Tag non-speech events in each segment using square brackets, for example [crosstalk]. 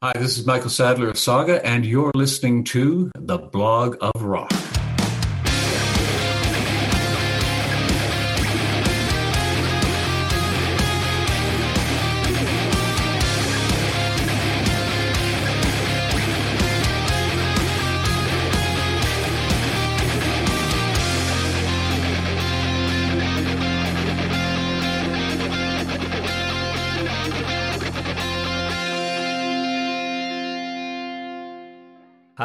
Hi, this is Michael Sadler of Saga, and you're listening to The Blog of Rock.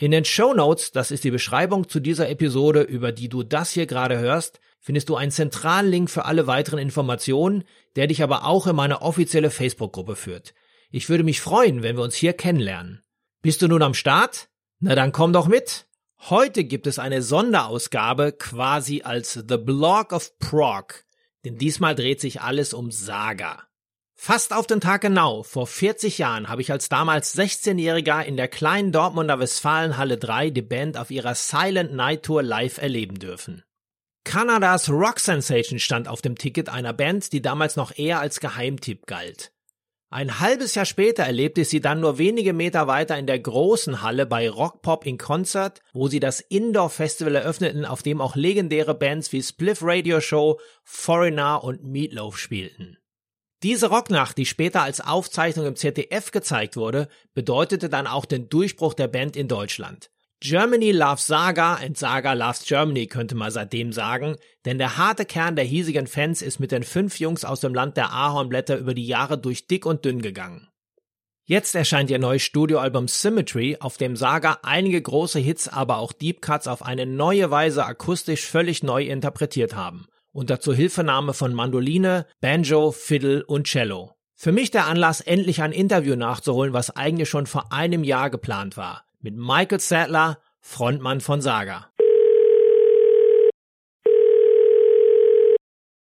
In den Show Notes, das ist die Beschreibung zu dieser Episode, über die du das hier gerade hörst, findest du einen zentralen Link für alle weiteren Informationen, der dich aber auch in meine offizielle Facebook-Gruppe führt. Ich würde mich freuen, wenn wir uns hier kennenlernen. Bist du nun am Start? Na dann komm doch mit. Heute gibt es eine Sonderausgabe quasi als The Blog of Prog, denn diesmal dreht sich alles um Saga. Fast auf den Tag genau, vor 40 Jahren habe ich als damals 16-Jähriger in der kleinen Dortmunder Westfalenhalle 3 die Band auf ihrer Silent Night Tour live erleben dürfen. Kanadas Rock Sensation stand auf dem Ticket einer Band, die damals noch eher als Geheimtipp galt. Ein halbes Jahr später erlebte ich sie dann nur wenige Meter weiter in der großen Halle bei Rockpop in Concert, wo sie das Indoor Festival eröffneten, auf dem auch legendäre Bands wie Spliff Radio Show, Foreigner und Meatloaf spielten. Diese Rocknacht, die später als Aufzeichnung im ZDF gezeigt wurde, bedeutete dann auch den Durchbruch der Band in Deutschland. Germany loves Saga and Saga loves Germany, könnte man seitdem sagen, denn der harte Kern der hiesigen Fans ist mit den fünf Jungs aus dem Land der Ahornblätter über die Jahre durch dick und dünn gegangen. Jetzt erscheint ihr neues Studioalbum Symmetry, auf dem Saga einige große Hits, aber auch Deep Cuts auf eine neue Weise akustisch völlig neu interpretiert haben. Unter Zuhilfenahme von Mandoline, Banjo, Fiddle und Cello. Für mich der Anlass, endlich ein Interview nachzuholen, was eigentlich schon vor einem Jahr geplant war mit Michael Sadler, Frontmann von Saga.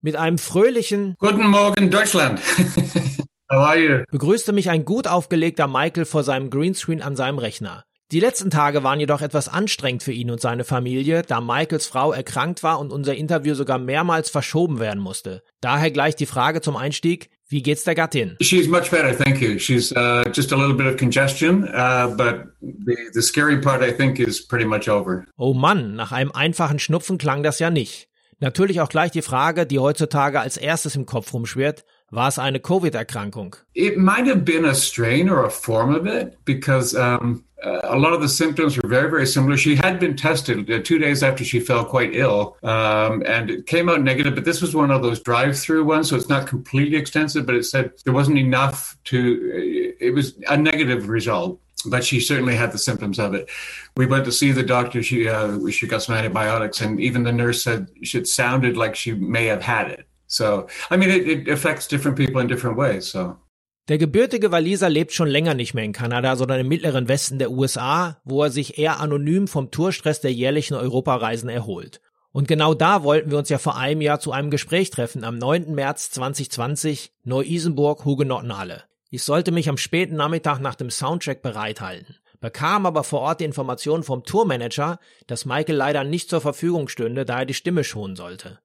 Mit einem fröhlichen Guten Morgen, Deutschland. [laughs] How are you? begrüßte mich ein gut aufgelegter Michael vor seinem Greenscreen an seinem Rechner. Die letzten Tage waren jedoch etwas anstrengend für ihn und seine Familie, da Michaels Frau erkrankt war und unser Interview sogar mehrmals verschoben werden musste. Daher gleich die Frage zum Einstieg, wie geht's der Gattin? She's much better, thank you. She's uh, just a little bit of congestion, uh, but the, the scary part, I think, is pretty much over. Oh Mann, nach einem einfachen Schnupfen klang das ja nicht. Natürlich auch gleich die Frage, die heutzutage als erstes im Kopf rumschwirrt. War es eine Covid-Erkrankung? It might have been a strain or a form of it because um, uh, a lot of the symptoms were very, very similar. She had been tested uh, two days after she fell quite ill, um, and it came out negative. But this was one of those drive-through ones, so it's not completely extensive. But it said there wasn't enough to. Uh, it was a negative result but she certainly had the symptoms of it. We went to see the doctor. She uh, she got some antibiotics, and even the nurse said it sounded like she may have had it. So, I mean, it, it affects different people in different ways. So. Der gebürtige Waliser lebt schon länger nicht mehr in Kanada, sondern im mittleren Westen der USA, wo er sich eher anonym vom Tourstress der jährlichen Europareisen erholt. Und genau da wollten wir uns ja vor einem Jahr zu einem Gespräch treffen, am 9. März 2020, Neu-Isenburg, Hugenottenhalle. Ich sollte mich am späten Nachmittag nach dem Soundtrack bereithalten, bekam aber vor Ort die Information vom Tourmanager, dass Michael leider nicht zur Verfügung stünde, da er die Stimme schonen sollte.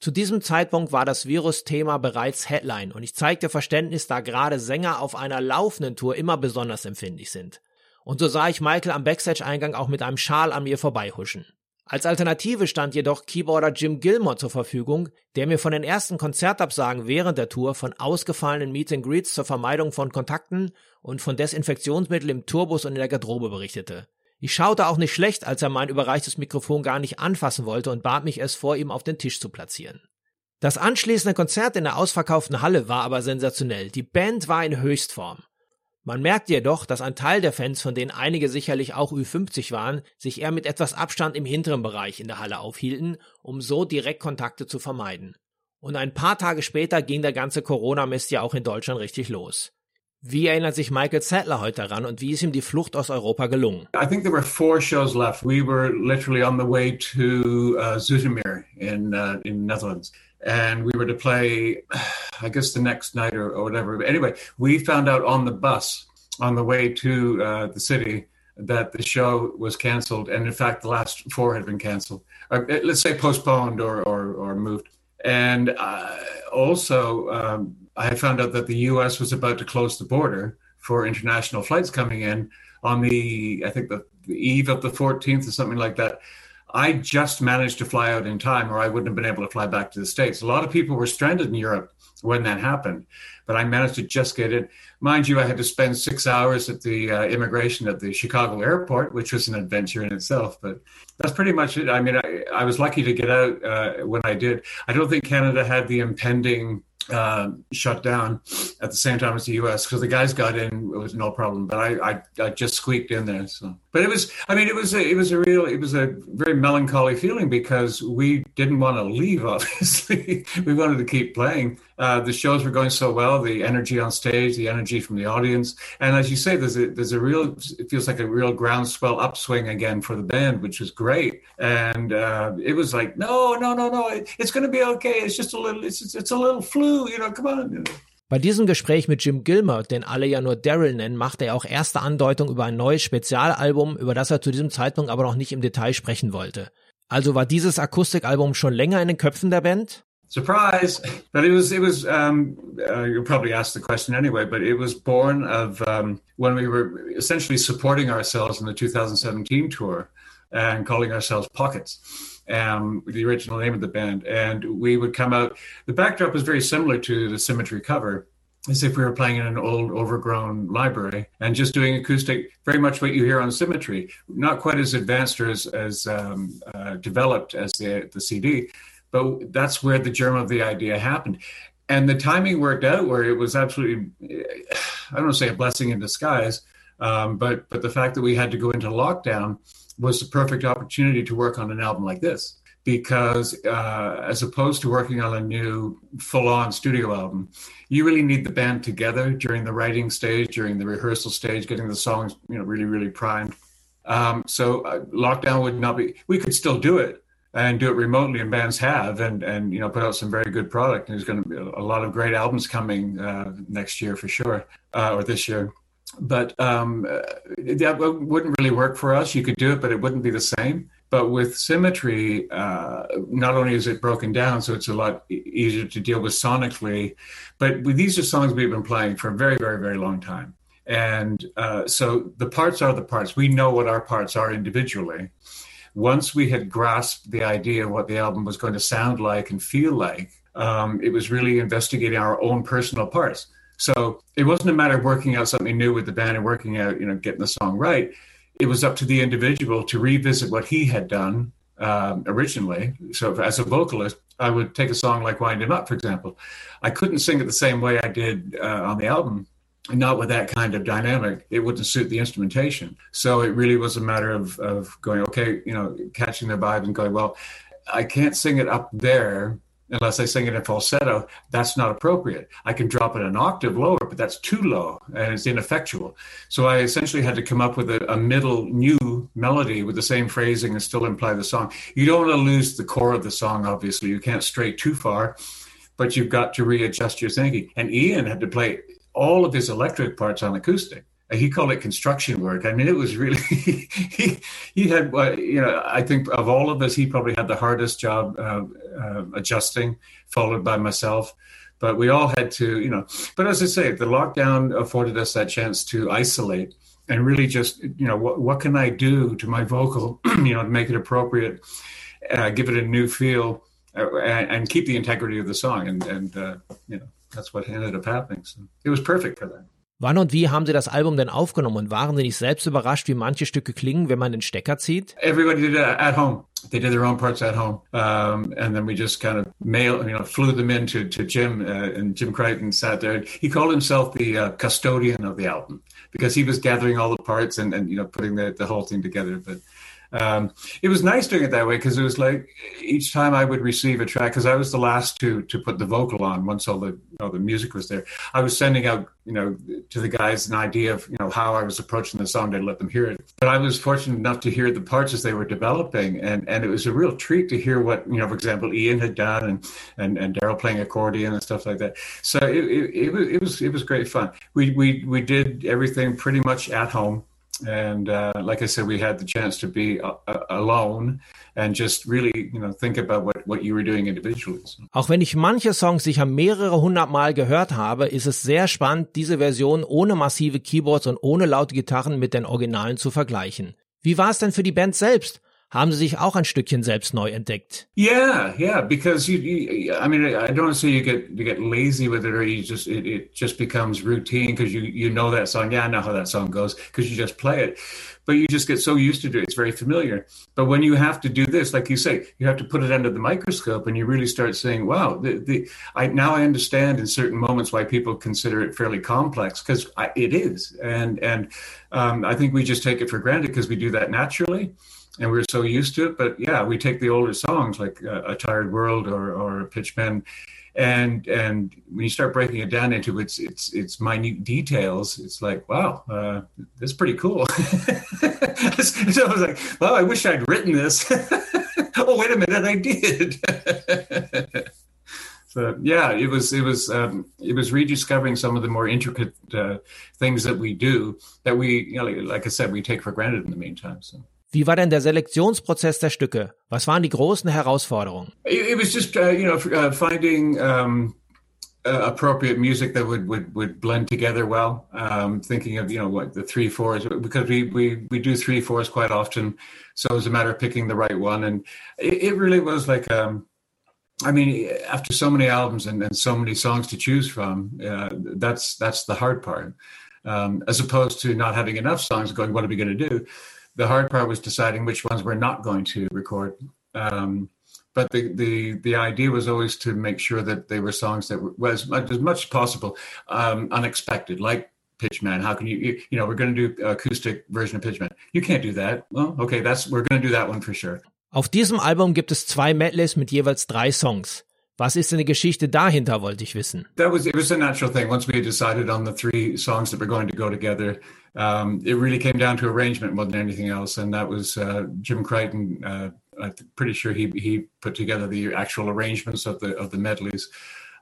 Zu diesem Zeitpunkt war das Virus-Thema bereits Headline und ich zeigte Verständnis, da gerade Sänger auf einer laufenden Tour immer besonders empfindlich sind. Und so sah ich Michael am Backstage-Eingang auch mit einem Schal an mir vorbeihuschen. Als Alternative stand jedoch Keyboarder Jim Gilmore zur Verfügung, der mir von den ersten Konzertabsagen während der Tour, von ausgefallenen Meet and Greets zur Vermeidung von Kontakten und von Desinfektionsmittel im Tourbus und in der Garderobe berichtete. Ich schaute auch nicht schlecht, als er mein überreichtes Mikrofon gar nicht anfassen wollte und bat mich es vor ihm auf den Tisch zu platzieren. Das anschließende Konzert in der ausverkauften Halle war aber sensationell. Die Band war in Höchstform. Man merkte jedoch, dass ein Teil der Fans, von denen einige sicherlich auch Ü50 waren, sich eher mit etwas Abstand im hinteren Bereich in der Halle aufhielten, um so Direktkontakte zu vermeiden. Und ein paar Tage später ging der ganze Corona-Mist ja auch in Deutschland richtig los. Wie erinnert sich Michael Sadler heute daran und wie ist ihm die Flucht aus Europa gelungen? I think there were four shows left. We were literally on the way to uh, in uh, in Netherlands. And we were to play, [sighs] I guess, the next night or, or whatever. But anyway, we found out on the bus on the way to uh, the city that the show was canceled, and in fact, the last four had been canceled. Or, uh, let's say postponed or or, or moved. And uh, also, um, I found out that the U.S. was about to close the border for international flights coming in on the, I think the, the eve of the 14th or something like that. I just managed to fly out in time, or I wouldn't have been able to fly back to the States. A lot of people were stranded in Europe when that happened, but I managed to just get in. Mind you, I had to spend six hours at the uh, immigration at the Chicago airport, which was an adventure in itself. But that's pretty much it. I mean, I, I was lucky to get out uh, when I did. I don't think Canada had the impending uh, shut down at the same time as the U.S. because the guys got in, it was no problem. But I, I, I, just squeaked in there. So, but it was, I mean, it was, a, it was a real, it was a very melancholy feeling because we didn't want to leave. [laughs] Obviously, we wanted to keep playing. Uh, the shows were going so well, the energy on stage, the energy from the audience, and as you say, there's a there's a real, it feels like a real groundswell upswing again for the band, which was great. And uh, it was like, no, no, no, no, it's going to be okay. It's just a little, it's it's a little flu, you know. Come on. Bei diesem Gespräch mit Jim Gilmer, den alle ja nur Daryl nennen, machte er auch erste Andeutung über ein neues Spezialalbum, über das er zu diesem Zeitpunkt aber noch nicht im Detail sprechen wollte. Also war dieses Akustikalbum schon länger in den Köpfen der Band? surprise but it was it was um, uh, you'll probably ask the question anyway but it was born of um, when we were essentially supporting ourselves in the 2017 tour and calling ourselves pockets um, the original name of the band and we would come out the backdrop was very similar to the symmetry cover as if we were playing in an old overgrown library and just doing acoustic very much what you hear on symmetry not quite as advanced or as, as um, uh, developed as the, the cd but that's where the germ of the idea happened. And the timing worked out where it was absolutely, I don't want to say a blessing in disguise, um, but but the fact that we had to go into lockdown was the perfect opportunity to work on an album like this. Because uh, as opposed to working on a new full-on studio album you really need the band together during the writing stage during the rehearsal stage getting the songs you know really really primed. Um, so uh, lockdown would not be we could still do it and do it remotely and bands have and and you know put out some very good product. And there's going to be a lot of great albums coming uh, next year for sure uh, or this year but um, uh, that wouldn't really work for us. You could do it but it wouldn't be the same. But with symmetry uh, not only is it broken down so it's a lot easier to deal with sonically but these are songs we've been playing for a very very very long time. And uh, so the parts are the parts. We know what our parts are individually. Once we had grasped the idea of what the album was going to sound like and feel like, um, it was really investigating our own personal parts. So it wasn't a matter of working out something new with the band and working out, you know, getting the song right. It was up to the individual to revisit what he had done um, originally. So as a vocalist, I would take a song like "Wind Him Up," for example. I couldn't sing it the same way I did uh, on the album not with that kind of dynamic, it wouldn't suit the instrumentation. So it really was a matter of, of going, okay, you know, catching the vibe and going, well, I can't sing it up there unless I sing it in falsetto. That's not appropriate. I can drop it an octave lower, but that's too low and it's ineffectual. So I essentially had to come up with a, a middle new melody with the same phrasing and still imply the song. You don't want to lose the core of the song, obviously. You can't stray too far but you've got to readjust your thinking. And Ian had to play all of his electric parts on acoustic. He called it construction work. I mean, it was really [laughs] he he had you know I think of all of us he probably had the hardest job uh, uh, adjusting, followed by myself. But we all had to you know. But as I say, the lockdown afforded us that chance to isolate and really just you know what what can I do to my vocal [clears throat] you know to make it appropriate, uh, give it a new feel, uh, and, and, keep the integrity of the song and and uh, you know that's what ended up happening. So it was perfect for that. Wann und wie haben Sie das Album denn aufgenommen und waren Sie nicht selbst überrascht, wie manche Stücke klingen, wenn man den Stecker zieht? Everybody did it at home. They did their own parts at home, um, and then we just kind of mail, you know, flew them in to, to Jim, uh, and Jim Crichton sat there. He called himself the uh, custodian of the album because he was gathering all the parts and, and you know putting the, the whole thing together. But um, it was nice doing it that way because it was like each time I would receive a track because I was the last to to put the vocal on once all the you know, the music was there. I was sending out you know to the guys an idea of you know how I was approaching the song to let them hear it. But I was fortunate enough to hear the parts as they were developing, and and it was a real treat to hear what you know, for example, Ian had done and and, and Daryl playing accordion and stuff like that. So it, it, it was it was it was great fun. We we we did everything pretty much at home and uh, like I said, we had the chance to be uh, uh, alone and just really, you know, think about what, what you were doing individually. Auch wenn ich manche Songs sicher mehrere hundert Mal gehört habe, ist es sehr spannend, diese Version ohne massive Keyboards und ohne laute Gitarren mit den Originalen zu vergleichen. Wie war es denn für die Band selbst? Haben Sie sich auch ein Stückchen selbst neu entdeckt. Yeah, yeah, because you, you I mean, I don't say you get you get lazy with it or you just it, it just becomes routine because you you know that song. Yeah, I know how that song goes because you just play it. But you just get so used to it; it's very familiar. But when you have to do this, like you say, you have to put it under the microscope, and you really start saying, "Wow, the, the I now I understand in certain moments why people consider it fairly complex because it is." And and um, I think we just take it for granted because we do that naturally and we're so used to it. But yeah, we take the older songs like uh, "A Tired World" or or "Pitchman," and and when you start breaking it down into its its its minute details, it's like wow, uh, that's pretty cool. so I was like, well, I wish I'd written this. [laughs] oh, wait a minute, I did. [laughs] so yeah, it was it was um, it was rediscovering some of the more intricate uh, things that we do that we you know like, like I said we take for granted in the meantime. So. Wie war denn der Selektionsprozess der Stücke? Was waren die großen Herausforderungen? It, was just uh, you know uh, finding um, uh, appropriate music that would, would would blend together well. Um, thinking of you know what the three fours because we we we do three fours quite often, so it was a matter of picking the right one, and it, it really was like. Um, I mean, after so many albums and, and so many songs to choose from, uh, that's that's the hard part. Um, as opposed to not having enough songs, going, what are we going to do? The hard part was deciding which ones we're not going to record. Um, but the, the the idea was always to make sure that they were songs that were as much as much as possible um, unexpected, like Pitchman. How can you, you, you know, we're going to do acoustic version of Pitchman. You can't do that. Well, okay, that's we're going to do that one for sure. Auf diesem Album gibt es zwei Medleys mit jeweils drei Songs. Was ist denn die Geschichte dahinter, wollte ich wissen. That was it was a natural thing. Once we had decided on the three songs that were going to go together, um, it really came down to arrangement more than anything else. And that was uh, Jim Crichton. Uh, I'm pretty sure he he put together the actual arrangements of the of the medleys.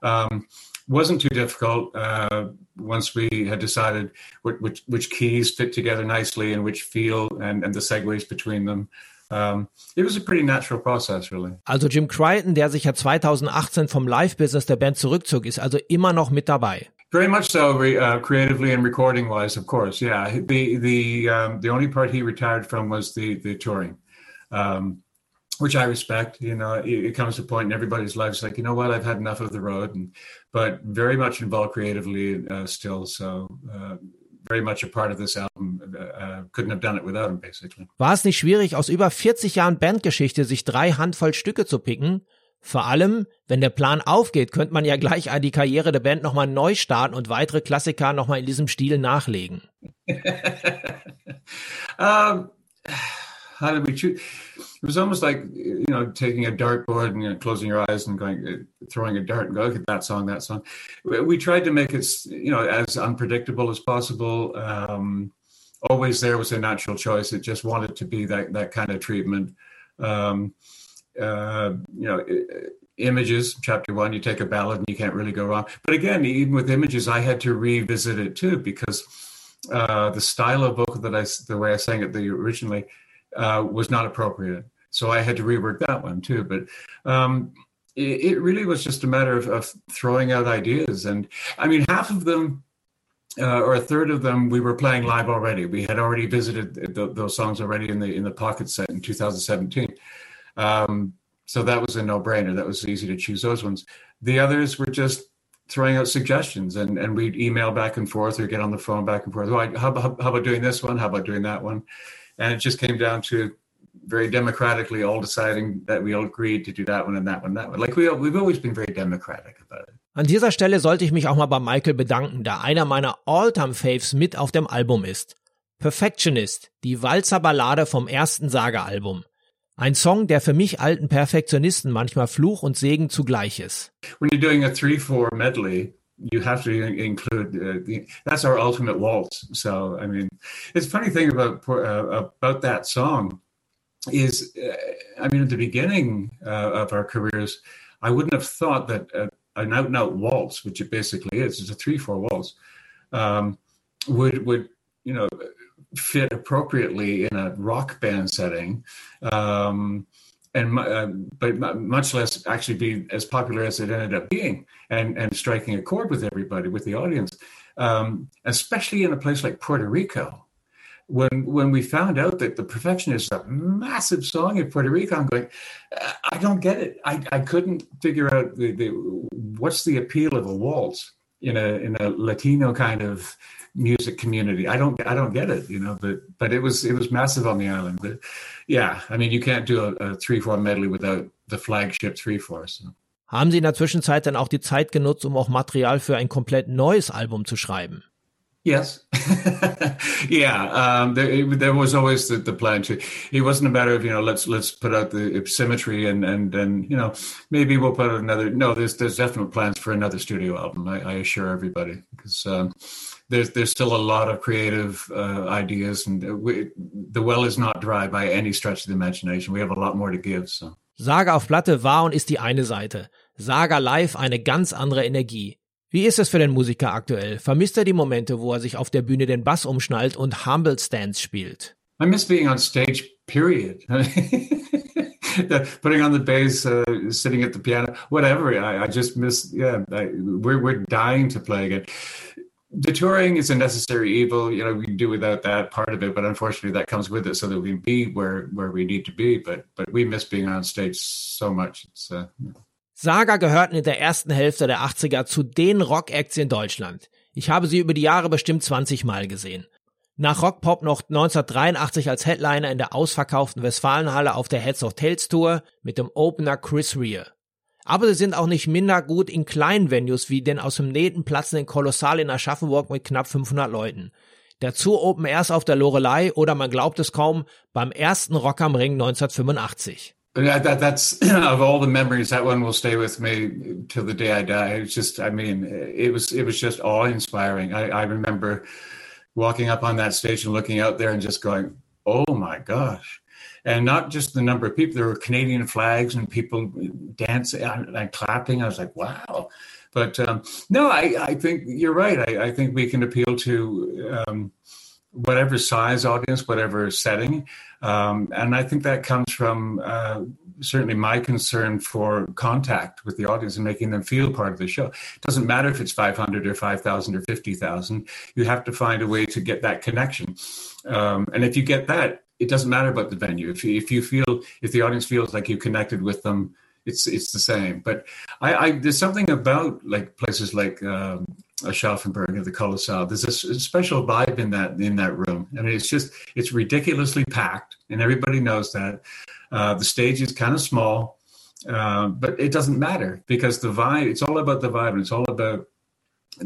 Um, wasn't too difficult uh, once we had decided which, which, keys fit together nicely and which feel and, and the segues between them. Um, it was a pretty natural process, really. Also Jim Crichton, der sich ja 2018 vom Live-Business der Band zurückzog, ist also immer noch mit dabei. Very much so, uh, creatively and recording wise, of course. Yeah, the the um, the only part he retired from was the the touring, um, which I respect. You know, it, it, comes to a point in everybody's life. It's like you know what, I've had enough of the road, and but very much involved creatively uh, still. So uh, very much a part of this album. Uh, couldn't have done it without him, basically. War es nicht schwierig, aus über 40 Jahren Bandgeschichte sich drei Handvoll Stücke zu picken? Vor allem, wenn der Plan aufgeht, könnte man ja gleich die Karriere der Band nochmal neu starten und weitere Klassiker nochmal in diesem Stil nachlegen. um, how did we choose? It was almost like you know taking a dartboard and you know, closing your eyes and going uh, throwing a dart and go okay that song that song. We tried to make it you know as unpredictable as possible. Um, always there was a natural choice. It just wanted to be that that kind of treatment. Um, uh, you know. images chapter one you take a ballad and you can't really go wrong but again even with images i had to revisit it too because uh, the style of vocal that i the way i sang it the originally uh, was not appropriate. So I had to rework that one too. But um, it, it, really was just a matter of, of, throwing out ideas. And I mean, half of them, uh, or a third of them, we were playing live already. We had already visited those songs already in the in the pocket set in 2017. Um, so that was a no brainer. That was easy to choose those ones. The others were just throwing out suggestions and, and we'd email back and forth or get on the phone back and forth. Oh, how, how, how about doing this one? How about doing that one? and it just came down to very democratically all deciding that we all agreed to do that one and that one, that one. Like we, we've always been very democratic about it. An dieser Stelle sollte ich mich auch mal bei Michael bedanken, da einer meiner All-Time-Faves mit auf dem Album ist. Perfectionist, die Walzerballade vom ersten Saga-Album. Ein Song, der für mich alten Perfektionisten manchmal Fluch und Segen zugleich ist. When you're doing a 3-4 medley, you have to include uh, the, that's our ultimate waltz. So, I mean, it's funny thing about uh, about that song is, uh, I mean, at the beginning uh, of our careers, I wouldn't have thought that uh, an out and out waltz, which it basically is, it's a three four waltz, um, would would you know fit appropriately in a rock band setting. Um, and uh, but much less actually be as popular as it ended up being, and and striking a chord with everybody, with the audience, um, especially in a place like Puerto Rico, when when we found out that the Perfectionist a massive song in Puerto Rico, I'm going, I don't get it. I, I couldn't figure out the, the what's the appeal of a waltz in a in a Latino kind of music community. I don't I don't get it, you know. But but it was it was massive on the island. But yeah, I mean, you can't do a, a three four medley without the flagship three four. So. Haben Sie in der Zwischenzeit dann auch die Zeit genutzt, um auch Material für ein komplett neues Album zu schreiben? Yes. [laughs] yeah. Um, there, there, was always the, the, plan to. It wasn't a matter of you know let's let's put out the symmetry and and and you know maybe we'll put out another. No, there's there's definite plans for another studio album. I, I assure everybody because um, there's there's still a lot of creative uh, ideas, and we, the well is not dry by any stretch of the imagination. We have a lot more to give. So. Saga auf Platte war und ist die eine Seite. Saga live eine ganz andere Energie. Wie ist es für den Musiker aktuell? Vermisst er die Momente, wo er sich auf der Bühne den Bass umschnallt und Humble Stands spielt? I miss being on stage, period. [laughs] putting on the bass, uh, sitting at the piano, whatever. I, I just miss, yeah, I, we're, we're dying to play again. The touring is a necessary evil. You know, we can do without that part of it, but unfortunately, that comes with it, so that we be where where we need to be. But but we miss being on stage so much. It's, uh, Saga gehörten in der ersten Hälfte der 80er zu den Rock-Acts in Deutschland. Ich habe sie über die Jahre bestimmt 20 Mal gesehen. Nach Rockpop noch 1983 als Headliner in der ausverkauften Westfalenhalle auf der Heads of Tales Tour mit dem Opener Chris Rea. Aber sie sind auch nicht minder gut in kleinen Venues wie den aus dem Nähten platzenden Kolossal in Aschaffenburg mit knapp 500 Leuten. Dazu Open Airs auf der Lorelei oder man glaubt es kaum beim ersten Rock am Ring 1985. Yeah, that, that's [clears throat] of all the memories. That one will stay with me till the day I die. It's just, I mean, it was it was just awe inspiring. I, I remember walking up on that stage and looking out there and just going, "Oh my gosh!" And not just the number of people. There were Canadian flags and people dancing and clapping. I was like, wow. But um, no, I, I, think you're right. I, I, think we can appeal to um, whatever size audience, whatever setting. Um, and I think that comes from uh, certainly my concern for contact with the audience and making them feel part of the show. It doesn't matter if it's 500 or 5,000 or 50,000. You have to find a way to get that connection. Um, and if you get that, it doesn't matter about the venue. If you, if you feel if the audience feels like you connected with them, it's it's the same. But I, I there's something about like places like um, Aschaffenburg or the Colos-Saal. There's a, a, special vibe in that in that room. I mean, it's just it's ridiculously packed, and everybody knows that. Uh, the stage is kind of small, uh, but it doesn't matter because the vibe. It's all about the vibe, and it's all about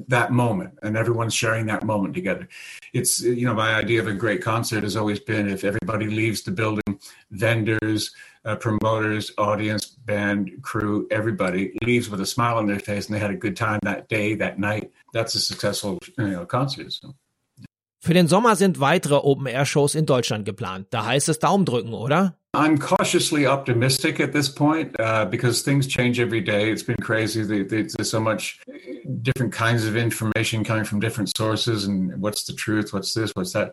that moment and everyone's sharing that moment together it's you know my idea of a great concert has always been if everybody leaves the building vendors uh, promoters audience band crew everybody leaves with a smile on their face and they had a good time that day that night that's a successful you know, concert so. Für den Sommer sind weitere Open-Air-Shows in Deutschland geplant. Da heißt es Daumen drücken, oder? I'm cautiously optimistic at this point uh, because things change every day. It's been crazy. There's so much different kinds of information coming from different sources, and what's the truth? What's this? What's that?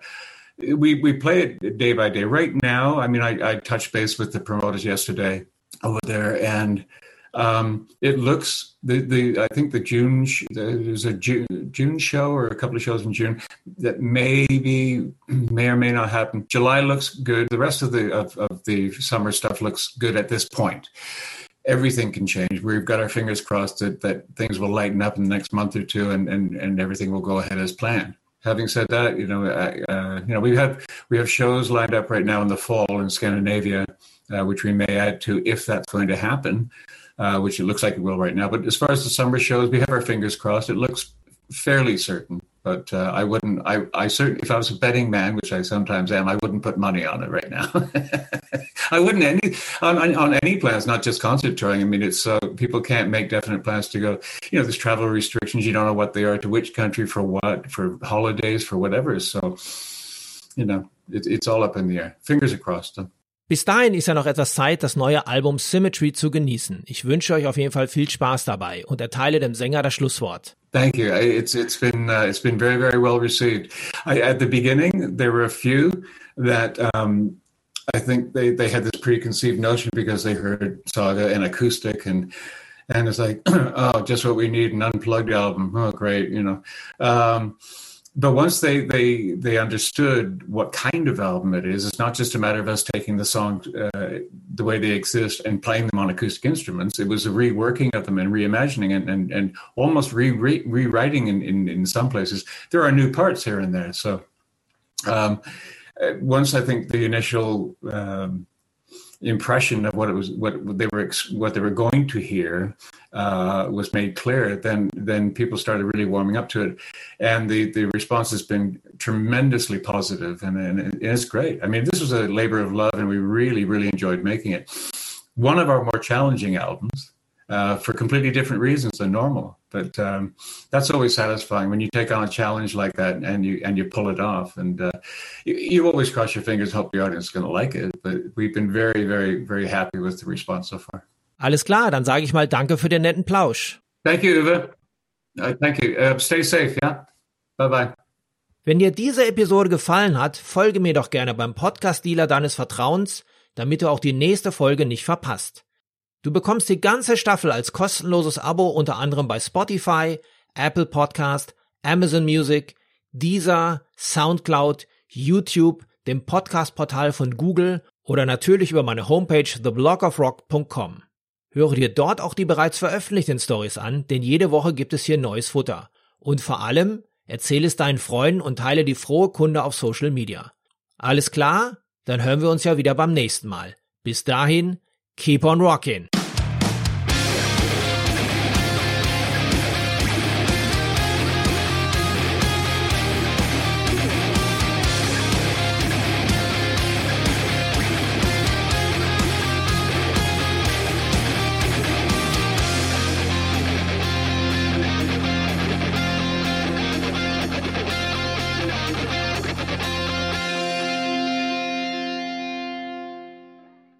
We we play it day by day. Right now, I mean, I, I touched base with the promoters yesterday over there, and um, it looks the the I think the June there's a June, June show or a couple of shows in June that maybe [clears throat] may or may not happen. July looks good. The rest of the of, of the summer stuff looks good at this point. Everything can change. We've got our fingers crossed that, that things will lighten up in the next month or two, and, and, and everything will go ahead as planned having said that, you know, uh, you know, we have we have shows lined up right now in the fall in Scandinavia, uh, which we may add to if that's going to happen uh, which it looks like it will right now. But as far as the summer shows, we have our fingers crossed. It looks fairly certain. but uh, I wouldn't. I, I certainly, if I was a betting man, which I sometimes am, I wouldn't put money on it right now. [laughs] I wouldn't any on, on any plans, not just concert touring. I mean, it's uh, people can't make definite plans to go. You know, there's travel restrictions. You don't know what they are to which country for what, for holidays, for whatever. So, you know, it, it's all up in the air. Fingers crossed. Though. Bis dahin ist ja noch etwas Zeit, das neue Album Symmetry zu genießen. Ich wünsche euch auf jeden Fall viel Spaß dabei und erteile dem Sänger das Schlusswort. Thank you. It's it's been uh, it's been very very well received. I, at the beginning, there were a few that um, I think they they had this preconceived notion because they heard Saga and acoustic and and it's like [clears throat] oh just what we need an unplugged album. Oh great, you know. Um, but once they they they understood what kind of album it is, it's not just a matter of us taking the song uh, the way they exist and playing them on acoustic instruments. It was a reworking of them and reimagining and and, and almost re, re, rewriting in, in in some places. There are new parts here and there. So um, uh, once I think the initial um, impression of what it was, what they were, what they were going to hear, uh, was made clear, then then people started really warming up to it, and the the response has been tremendously positive, and, and it's great. I mean, this was a labor of love, and we really really enjoyed making it. One of our more challenging albums. Uh, for completely different reasons than normal. But um, that's always satisfying when you take on a challenge like that and you and you pull it off. And uh, you, you, always cross your fingers, hope the audience is going to like it. But we've been very, very, very happy with the response so far. Alles klar, dann sage ich mal Danke für den netten Plausch. Thank you, Uwe. Uh, thank you. Uh, stay safe, yeah? Bye bye. Wenn dir diese Episode gefallen hat, folge mir doch gerne beim Podcast-Dealer deines Vertrauens, damit du auch die nächste Folge nicht verpasst. Du bekommst die ganze Staffel als kostenloses Abo unter anderem bei Spotify, Apple Podcast, Amazon Music, Deezer, Soundcloud, YouTube, dem Podcast-Portal von Google oder natürlich über meine Homepage theblogofrock.com. Höre dir dort auch die bereits veröffentlichten Stories an, denn jede Woche gibt es hier neues Futter. Und vor allem, erzähle es deinen Freunden und teile die frohe Kunde auf Social Media. Alles klar? Dann hören wir uns ja wieder beim nächsten Mal. Bis dahin, keep on rocking.